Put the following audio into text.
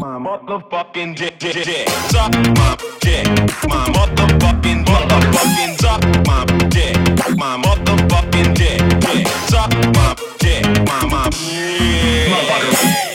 my motherfucking dick, dick, dick. Suck my dick, my motherfucking, motherfucking. Suck my dick, my motherfucking dick, dick. Suck my dick, my, my, yeah.